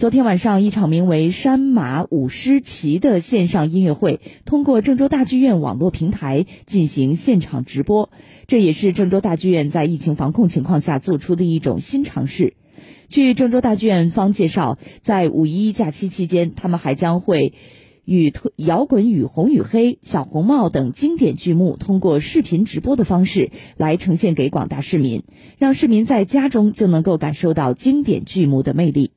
昨天晚上一场名为山马舞狮旗的线上音乐会通过郑州大剧院网络平台进行现场直播这也是郑州大剧院在疫情防控情况下做出的一种新尝试。据郑州大剧院方介绍在五一假期期间他们还将会与摇滚与红与黑小红帽等经典剧目通过视频直播的方式来呈现给广大市民让市民在家中就能够感受到经典剧目的魅力。